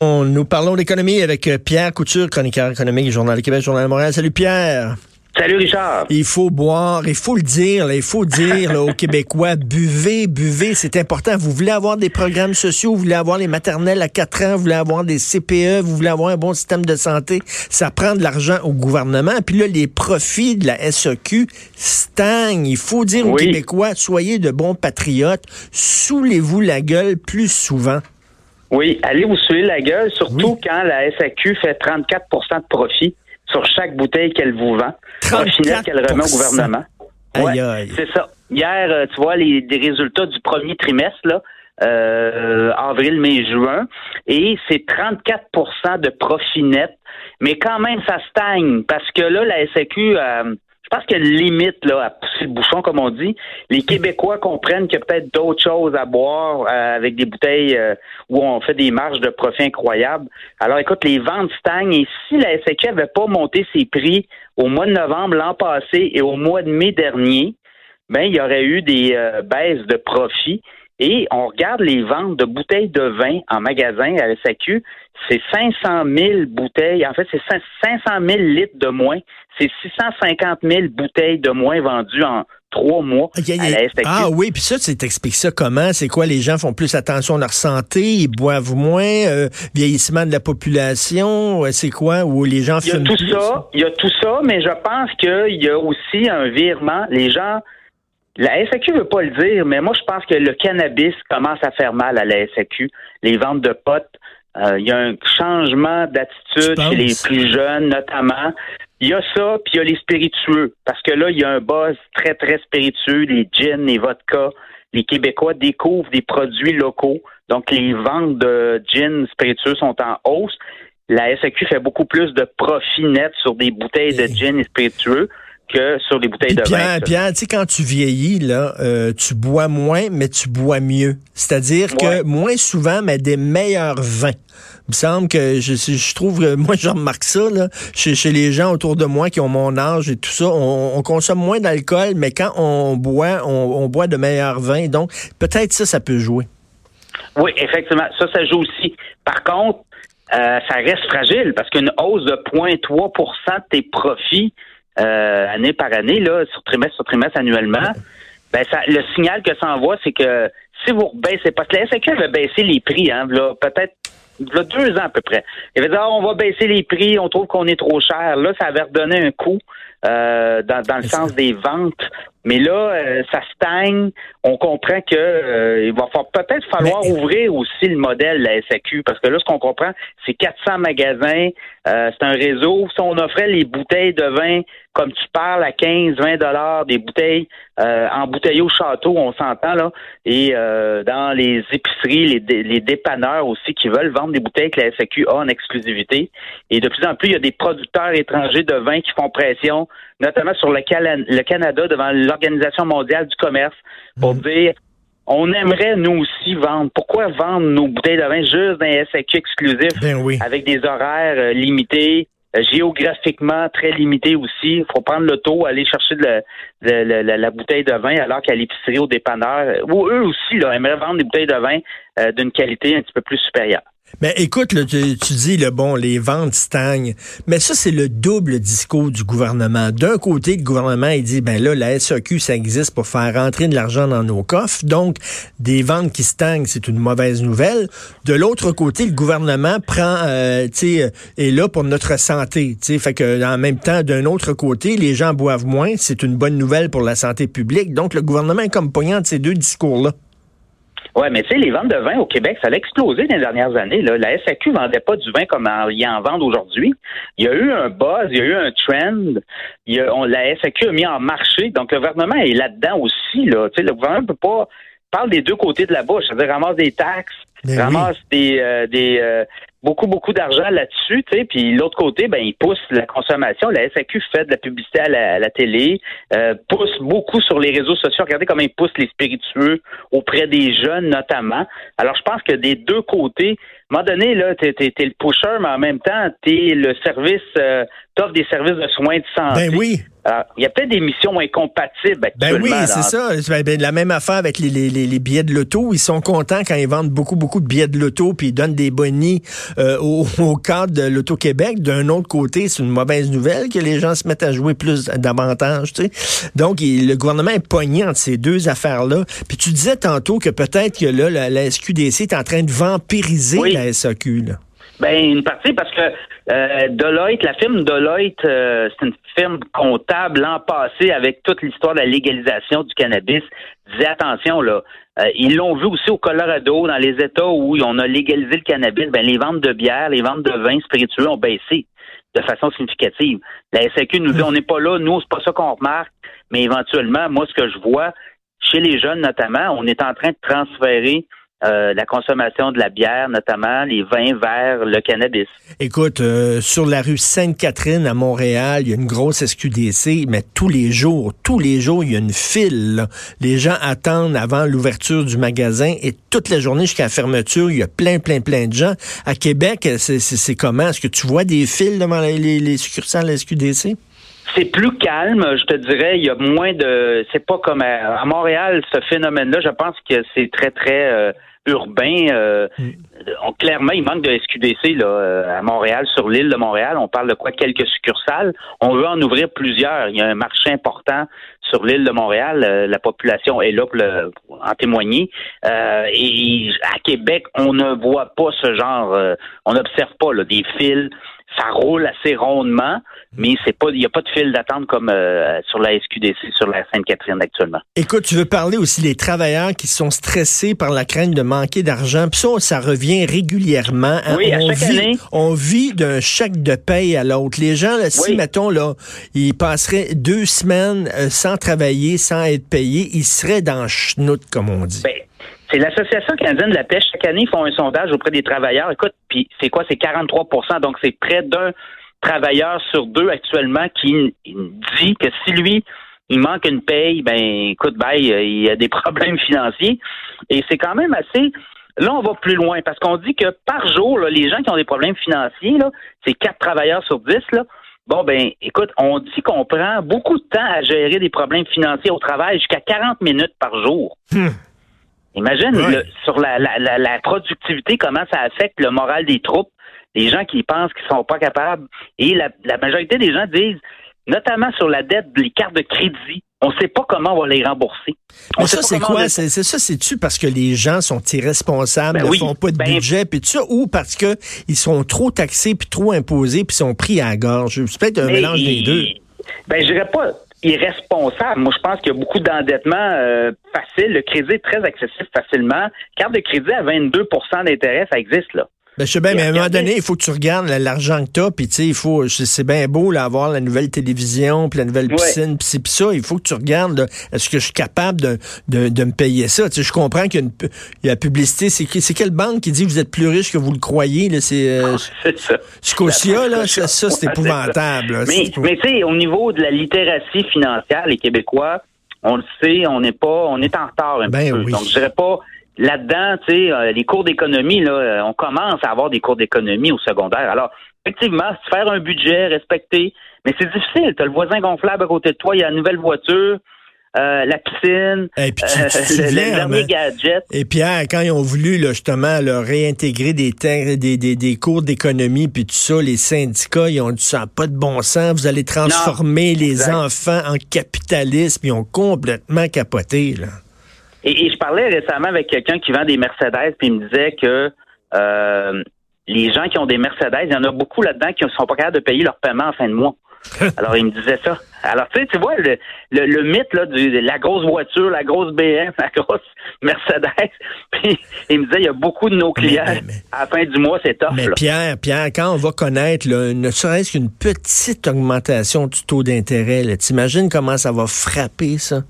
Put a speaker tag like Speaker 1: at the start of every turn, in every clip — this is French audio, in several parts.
Speaker 1: On, nous parlons d'économie avec euh, Pierre Couture, chroniqueur économique, Journal de Québec, Journal de Montréal. Salut Pierre.
Speaker 2: Salut Richard.
Speaker 1: Il faut boire, il faut le dire, il faut dire aux Québécois, buvez, buvez, c'est important. Vous voulez avoir des programmes sociaux, vous voulez avoir les maternelles à 4 ans, vous voulez avoir des CPE, vous voulez avoir un bon système de santé, ça prend de l'argent au gouvernement. Puis là, les profits de la SEQ stagnent. Il faut dire aux Québécois, soyez de bons patriotes, saoulez-vous la gueule plus souvent.
Speaker 2: Oui, allez vous saouler la gueule, surtout quand la SAQ fait 34% de profit sur chaque bouteille qu'elle vous vend. Profit qu'elle remet au gouvernement.
Speaker 1: Ouais,
Speaker 2: c'est ça. Hier, euh, tu vois les, résultats du premier trimestre, là, euh, avril, mai, juin, et c'est 34% de profit net. Mais quand même, ça stagne parce que là, la SAQ, euh, je pense qu'il y a une limite là, à pousser le bouchon, comme on dit. Les Québécois comprennent qu'il y a peut-être d'autres choses à boire euh, avec des bouteilles euh, où on fait des marges de profit incroyables. Alors écoute, les ventes stagnent et si la SAQ n'avait pas monté ses prix au mois de novembre l'an passé et au mois de mai dernier, ben il y aurait eu des euh, baisses de profit. Et on regarde les ventes de bouteilles de vin en magasin à la SAQ, c'est 500 000 bouteilles. En fait, c'est 500 000 litres de moins. C'est 650 000 bouteilles de moins vendues en trois mois à la SAQ.
Speaker 1: Ah oui, puis ça, tu t'expliques ça comment? C'est quoi? Les gens font plus attention à leur santé, ils boivent moins, euh, vieillissement de la population, c'est quoi? Ou les gens
Speaker 2: Il y a tout ça, il y a tout ça, mais je pense qu'il y a aussi un virement. Les gens la SAQ veut pas le dire, mais moi, je pense que le cannabis commence à faire mal à la SAQ. Les ventes de potes, euh, il y a un changement d'attitude chez les plus jeunes, notamment. Il y a ça, puis il y a les spiritueux. Parce que là, il y a un buzz très, très spiritueux, les gins, les vodkas. Les Québécois découvrent des produits locaux. Donc, les ventes de gins spiritueux sont en hausse. La SAQ fait beaucoup plus de profit net sur des bouteilles de gin et spiritueux que sur les bouteilles de vin.
Speaker 1: Pierre, tu sais, quand tu vieillis, là, euh, tu bois moins, mais tu bois mieux. C'est-à-dire que moins souvent, mais des meilleurs vins. Il me semble que je, je trouve, moi, je remarque ça, là, chez, chez, les gens autour de moi qui ont mon âge et tout ça, on, consomme moins d'alcool, mais quand on boit, on, boit de meilleurs vins. Donc, peut-être ça, ça peut jouer.
Speaker 2: Oui, effectivement, ça, ça joue aussi. Par contre, euh, ça reste fragile parce qu'une hausse de 0,3 de tes profits, euh, année par année, là, sur trimestre sur trimestre annuellement, ben ça, le signal que ça envoie, c'est que si vous baissez, parce que la SAQ avait baissé les prix, hein, peut-être deux ans à peu près. Il avait dit ah, on va baisser les prix, on trouve qu'on est trop cher. Là, ça avait redonné un coup euh, dans, dans le sens des ventes. Mais là, euh, ça stagne. On comprend que euh, il va peut-être falloir ouvrir aussi le modèle de la SAQ, parce que là, ce qu'on comprend, c'est 400 magasins, c'est un réseau. Si on offrait les bouteilles de vin, comme tu parles, à 15, 20 dollars, des bouteilles en bouteille au château, on s'entend là, et dans les épiceries, les, les dépanneurs aussi qui veulent vendre des bouteilles que la SAQ a en exclusivité. Et de plus en plus, il y a des producteurs étrangers de vin qui font pression notamment sur le, le Canada devant l'Organisation mondiale du commerce pour mhm. dire on aimerait nous aussi vendre. Pourquoi vendre nos bouteilles de vin juste dans les SAQ exclusifs
Speaker 1: ben
Speaker 2: avec des horaires euh, limités, euh, géographiquement très limités aussi? Il faut prendre le taux, aller chercher de la, bouteille de vin alors qu'à l'épicerie au dépanneur, ou eux aussi là, aimeraient vendre des bouteilles de vin euh, d'une qualité un petit peu plus supérieure.
Speaker 1: Mais écoute, tu, dis, le bon, les ventes stagnent. Mais ça, c'est le double discours du gouvernement. D'un côté, le gouvernement, il dit, ben là, la SAQ, ça existe pour faire rentrer de l'argent dans nos coffres. Donc, des ventes qui stagnent, c'est une mauvaise nouvelle. De l'autre côté, le gouvernement prend, euh, sais, est là pour notre santé. Tu fait que, en même temps, d'un autre côté, les gens boivent moins. C'est une bonne nouvelle pour la santé publique. Donc, le gouvernement est comme poignant de ces deux discours-là.
Speaker 2: Oui, mais tu sais, les ventes de vin au Québec, ça a explosé dans les dernières années. Là. La SAQ vendait pas du vin comme il en vend aujourd'hui. Il y a eu un buzz, il y a eu un trend. Il la SAQ a mis en marché. Donc, le gouvernement est là-dedans aussi. Là. Tu sais, le gouvernement ne peut pas parle des deux côtés de la bouche. C'est-à-dire, ramasse des taxes,
Speaker 1: Ben
Speaker 2: ramasse des, euh, des euh, beaucoup, beaucoup d'argent là-dessus, tu sais, puis l'autre côté, ben, il pousse la consommation. La SAQ fait de la publicité à la, à la télé, euh, pousse beaucoup sur les réseaux sociaux. Regardez comment il pousse les spiritueux auprès des jeunes, notamment. Alors, je pense que des deux côtés, un moment donné, là, t'es, t'es, t'es le pusher, mais en même temps, t'es le service, euh, t'offres des services de soins de santé.
Speaker 1: Ben oui.
Speaker 2: Il y a peut-être des missions incompatibles
Speaker 1: Ben oui, c'est ça. Ben, ben, la même affaire avec les, les, les, billets de loto. Ils sont contents quand ils vendent beaucoup, beaucoup de billets de loto, puis ils donnent des bonnies euh, au, au cadre de l'Auto-Québec. D'un autre côté, c'est une mauvaise nouvelle que les gens se mettent à jouer plus davantage. Tu sais. Donc, il- le gouvernement est pogné entre ces deux affaires-là. Puis tu disais tantôt que peut-être que là, la, la SQDC est en train de vampiriser
Speaker 2: Oui.
Speaker 1: La SAQ. Là?
Speaker 2: Ben, une partie parce que euh, Deloitte, la firme Deloitte, euh, c'est une firme comptable l'an passé avec toute l'histoire de la légalisation du cannabis. Disait attention là, euh, ils l'ont vu aussi au Colorado, dans les États où on a légalisé le cannabis, ben les ventes de bière, les ventes de vins spiritueux ont baissé de façon significative. La SAQ nous dit on n'est pas là, nous c'est pas ça qu'on remarque, mais éventuellement, moi ce que je vois chez les jeunes notamment, on est en train de transférer euh, la consommation de la bière, notamment les vins vers le cannabis.
Speaker 1: Écoute, euh, sur la rue Sainte-Catherine à Montréal, il y a une grosse SQDC, mais tous les jours, tous les jours, il y a une file. Les gens attendent avant l'ouverture du magasin et toute la journée jusqu'à la fermeture, il y a plein, plein, plein de gens. À Québec, c'est comment? Est-ce que tu vois des files devant les, les, les succursales de la SQDC?
Speaker 2: C'est plus calme, je te dirais. Il y a moins de. C'est pas comme à, à Montréal, ce phénomène-là. Je pense que c'est très très euh, urbain. euh, on- clairement, il manque de SQDC là euh, à Montréal, sur l'île de Montréal. On parle de quoi? Quelques succursales. On veut en ouvrir plusieurs. Il y a un marché important sur l'île de Montréal. Euh, la population est là pour, le- pour en témoigner. Euh, et à Québec, on ne voit pas ce genre. euh, on n'observe pas là, des fils. Ça roule assez rondement, mais c'est pas, il n'y a pas de file d'attente comme euh, sur la SQDC, sur la Sainte-Catherine actuellement.
Speaker 1: Écoute, tu veux parler aussi des travailleurs qui sont stressés par la crainte de manquer d'argent. Puis ça, ça revient régulièrement. hein.
Speaker 2: Oui, à
Speaker 1: on
Speaker 2: chaque
Speaker 1: vit,
Speaker 2: année.
Speaker 1: On vit d'un chèque de paye à l'autre. Les gens, là, si,
Speaker 2: Oui.
Speaker 1: mettons, là, ils passeraient deux semaines sans travailler, sans être payés, ils seraient dans schnout, comme on dit.
Speaker 2: Ben, c'est l'Association canadienne de la pêche. Chaque année, ils font un sondage auprès des travailleurs. Écoute, puis c'est quoi? C'est 43% Donc, c'est près d'un travailleur sur deux actuellement qui dit que si lui, il manque une paye, ben, écoute, ben, il a des problèmes financiers. Et c'est quand même assez... Là, on va plus loin parce qu'on dit que par jour, les gens qui ont des problèmes financiers, c'est quatre travailleurs sur dix, là. Bon, ben, écoute, on dit qu'on prend beaucoup de temps à gérer des problèmes financiers au travail, jusqu'à 40 minutes par jour. Imagine
Speaker 1: Ouais.
Speaker 2: le- sur la, la, la, la productivité, comment ça affecte le moral des troupes, les gens qui pensent qu'ils sont pas capables. Et la majorité des gens disent, notamment sur la dette, les cartes de crédit, on sait pas comment on va les rembourser. On
Speaker 1: Mais
Speaker 2: sait
Speaker 1: ça, c'est quoi?
Speaker 2: les-
Speaker 1: C'est ça, c'est-tu parce que les gens sont irresponsables,
Speaker 2: Ben
Speaker 1: ne
Speaker 2: oui.
Speaker 1: font pas de
Speaker 2: Ben-
Speaker 1: budget, puis tout ça, ou parce que ils sont trop taxés, puis trop imposés, puis sont pris à la gorge? C'est peut-être un
Speaker 2: Mais
Speaker 1: mélange des deux.
Speaker 2: Ben, je dirais pas irresponsable. Moi, je pense qu'il y a beaucoup d'endettement euh, facile. Le crédit est très accessible facilement. Carte de crédit à 22% d'intérêt, ça existe, là.
Speaker 1: Ben, je sais bien, mais à un moment donné, il faut que tu regardes l'argent que t'as, puis tu sais, il faut, c'est bien beau, là, avoir la nouvelle télévision, puis la nouvelle
Speaker 2: Ouais.
Speaker 1: piscine, puis c'est puis ça, il faut que tu regardes, est-ce que je suis capable de, de, de me payer ça? Tu sais, je comprends qu'il y a, une, il y a la publicité, c'est c'est quelle banque qui dit que vous êtes plus riche que vous le croyez, là, c'est euh,
Speaker 2: C'est ça.
Speaker 1: Scotia, là, ça, ça, c'est
Speaker 2: Ouais,
Speaker 1: épouvantable. là.
Speaker 2: Mais, mais tu sais, au niveau de la littératie financière, les Québécois, on le sait, on n'est pas, on est en retard un
Speaker 1: Ben
Speaker 2: peu.
Speaker 1: oui.
Speaker 2: Donc, je dirais pas là-dedans, tu sais, euh, les cours d'économie, là, euh, on commence à avoir des cours d'économie au secondaire. Alors, effectivement, faire un budget, respecter, mais c'est difficile. Tu as le voisin gonflable à côté de toi, il y a la nouvelle voiture, euh, la piscine,
Speaker 1: Et puis tu-
Speaker 2: le, dernier
Speaker 1: hein,
Speaker 2: gadget.
Speaker 1: Et Pierre, quand ils ont voulu là, justement là, réintégrer des, des, des, des cours d'économie puis tout ça, les syndicats, ils ont dit ça pas de bon sens, vous allez transformer les enfants en capitalistes, puis ils ont complètement capoté. Là.
Speaker 2: Et, et je parlais récemment avec quelqu'un qui vend des Mercedes, puis il me disait que euh, les gens qui ont des Mercedes, il y en a beaucoup là-dedans qui ne sont pas capables de payer leur paiement en fin de mois. Alors, il me disait ça. Alors, tu sais, tu vois, le, le, le mythe là, de la grosse voiture, la grosse BM, la grosse Mercedes, puis il me disait, il y a beaucoup de nos clients,
Speaker 1: mais- mais-
Speaker 2: à la fin du mois, c'est tough.
Speaker 1: Mais
Speaker 2: là.
Speaker 1: Pierre, Pierre, quand on va connaître là, ne serait-ce qu'une petite augmentation du taux d'intérêt, t'imagines comment ça va frapper ça?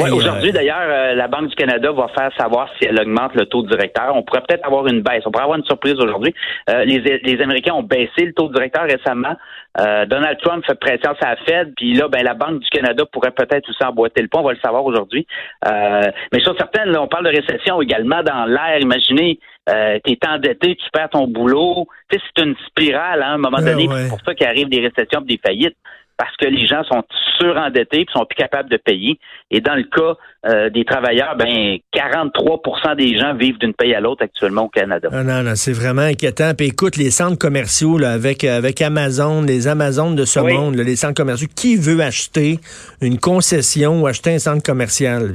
Speaker 2: Ouais, Aujourd'hui, d'ailleurs, euh, la Banque du Canada va faire savoir si elle augmente le taux directeur. On pourrait peut-être avoir une baisse. On pourrait avoir une surprise aujourd'hui. Euh, les, les, Américains ont baissé le taux directeur récemment. Euh, Donald Trump fait pression sur la Fed, puis là, ben la Banque du Canada pourrait peut-être aussi emboîter le pont. On va le savoir aujourd'hui. mais sur certaines, on parle de récession également dans l'air. Imaginez, euh, tu es endetté, tu perds ton boulot. Tu sais, c'est une spirale hein, à un moment donné. C'est pour ça qu'il arrive des récessions, des faillites parce que les gens sont surendettés et sont plus capables de payer. Et dans le cas euh, des travailleurs, ben 43% des gens vivent d'une paye à l'autre actuellement au Canada.
Speaker 1: Ah non, non, c'est vraiment inquiétant. Puis écoute, les centres commerciaux là, avec avec Amazon, les Amazones de ce monde, les centres commerciaux, qui veut acheter une concession ou acheter un centre commercial?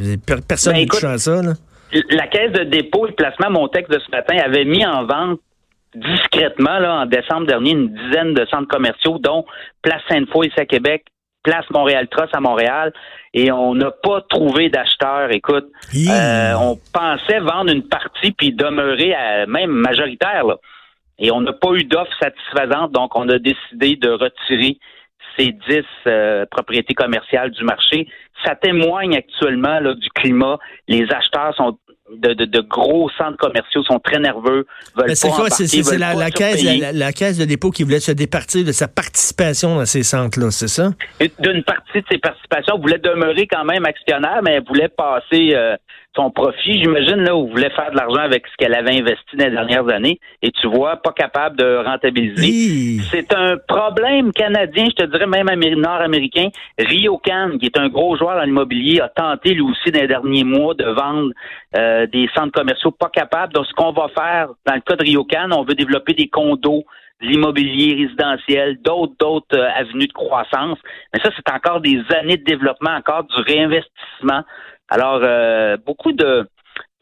Speaker 1: Personne ben, ne touche à ça. Là.
Speaker 2: La Caisse de dépôt et de placement, mon texte de ce matin, avait mis en vente discrètement, là, en décembre dernier, une dizaine de centres commerciaux, dont Place Sainte-Foy à Québec, Place Montréal Trust à Montréal, et on n'a pas trouvé d'acheteurs. Écoute, euh, on pensait vendre une partie puis demeurer à, même majoritaire, là. et on n'a pas eu d'offre satisfaisante, donc on a décidé de retirer ces dix euh, propriétés commerciales du marché. Ça témoigne actuellement là, du climat. Les acheteurs sont de, de, de, gros centres commerciaux sont très nerveux.
Speaker 1: C'est quoi? C'est la, la, caisse, la, caisse de dépôt qui voulait se départir de sa participation dans ces centres-là, c'est ça?
Speaker 2: D'une partie de ses participations, elle voulait demeurer quand même actionnaire, mais elle voulait passer euh, son profit, j'imagine, là, où voulait faire de l'argent avec ce qu'elle avait investi dans les dernières années, et tu vois, pas capable de rentabiliser. C'est un problème canadien, je te dirais même nord-américain. Ryokan, qui est un gros joueur dans l'immobilier, a tenté lui aussi dans les derniers mois de vendre euh, des centres commerciaux pas capables. Donc, ce qu'on va faire, dans le cas de Ryokan, on veut développer des condos l'immobilier résidentiel, d'autres d'autres euh, avenues de croissance. Mais ça, c'est encore des années de développement, encore du réinvestissement. Alors, euh, beaucoup de...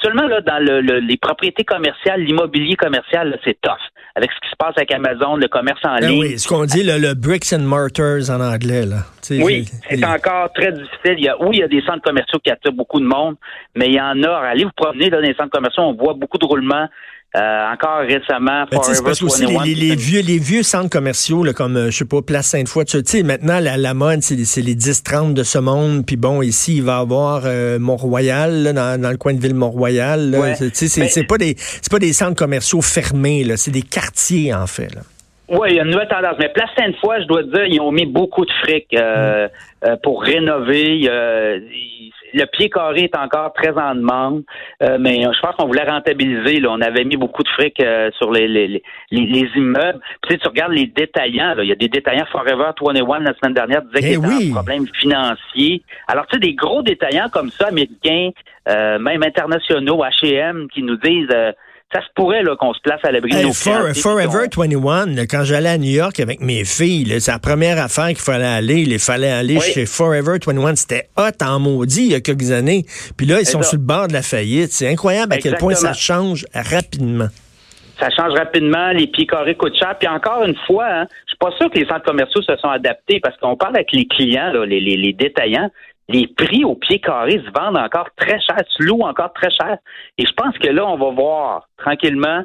Speaker 2: Seulement là, dans le, les propriétés commerciales, l'immobilier commercial, c'est tough. Avec ce qui se passe avec Amazon, le commerce en ben ligne.
Speaker 1: Oui, ce qu'on dit le, bricks and mortars en anglais. Là.
Speaker 2: oui, c'est encore très difficile. Il y a, oui, il y a des centres commerciaux qui attirent beaucoup de monde, mais il y en a. Allez vous promener dans les centres commerciaux, on voit beaucoup de roulements. Euh, encore récemment,
Speaker 1: ben, parce aussi les, vieux, les vieux centres commerciaux, là, comme, euh, je sais pas, Place Sainte-Foy, tu sais, maintenant, la, la mode, c'est les 10-30 de ce monde. Puis bon, ici, il va y avoir euh, Mont-Royal, dans, dans, le coin de ville Mont-Royal. Tu sais, c'est pas, des, pas des centres commerciaux fermés, là, c'est des quartiers, en fait. Là.
Speaker 2: Oui, il y a une nouvelle tendance. Mais Place Sainte-Foy, je dois dire, ils ont mis beaucoup de fric euh, mm. pour rénover le pied carré est encore très en demande, euh, mais je pense qu'on voulait rentabiliser. Là. On avait mis beaucoup de fric euh, sur les, les, les, les immeubles. Puis, tu regardes les détaillants. Là. Il y a des détaillants Forever 21 la semaine dernière disaient eh qu'il y avait un problème financier. Alors, tu sais, des gros détaillants comme ça, américains, euh, même internationaux, H&M, qui nous disent ça se pourrait qu'on se place à l'abri de nos
Speaker 1: Forever 21, quand j'allais à New York avec mes filles, c'est la première affaire qu'il fallait aller. Il fallait aller chez Forever 21. C'était hot en maudit il y a quelques années. Puis là, ils sont sur le bord de la faillite. C'est incroyable à quel point ça change rapidement.
Speaker 2: Ça change rapidement, les pieds carrés coûtent cher. Puis encore une fois, hein, je suis pas sûr que les centres commerciaux se sont adaptés parce qu'on parle avec les clients, les détaillants les prix au pied carré se vendent encore très cher, tu loues encore très cher. Et je pense que là, on va voir tranquillement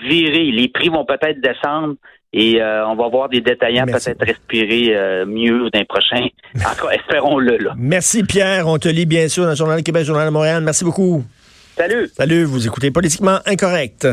Speaker 2: virer. Les prix vont peut-être descendre et euh, on va voir des détaillants peut-être respirer euh, mieux d'un prochain. Encore, espérons-le. Là.
Speaker 1: Merci Pierre. On te lit bien sûr dans le Journal de Québec, Journal de Montréal. Merci beaucoup.
Speaker 2: Salut.
Speaker 1: Salut. Vous écoutez Politiquement Incorrect.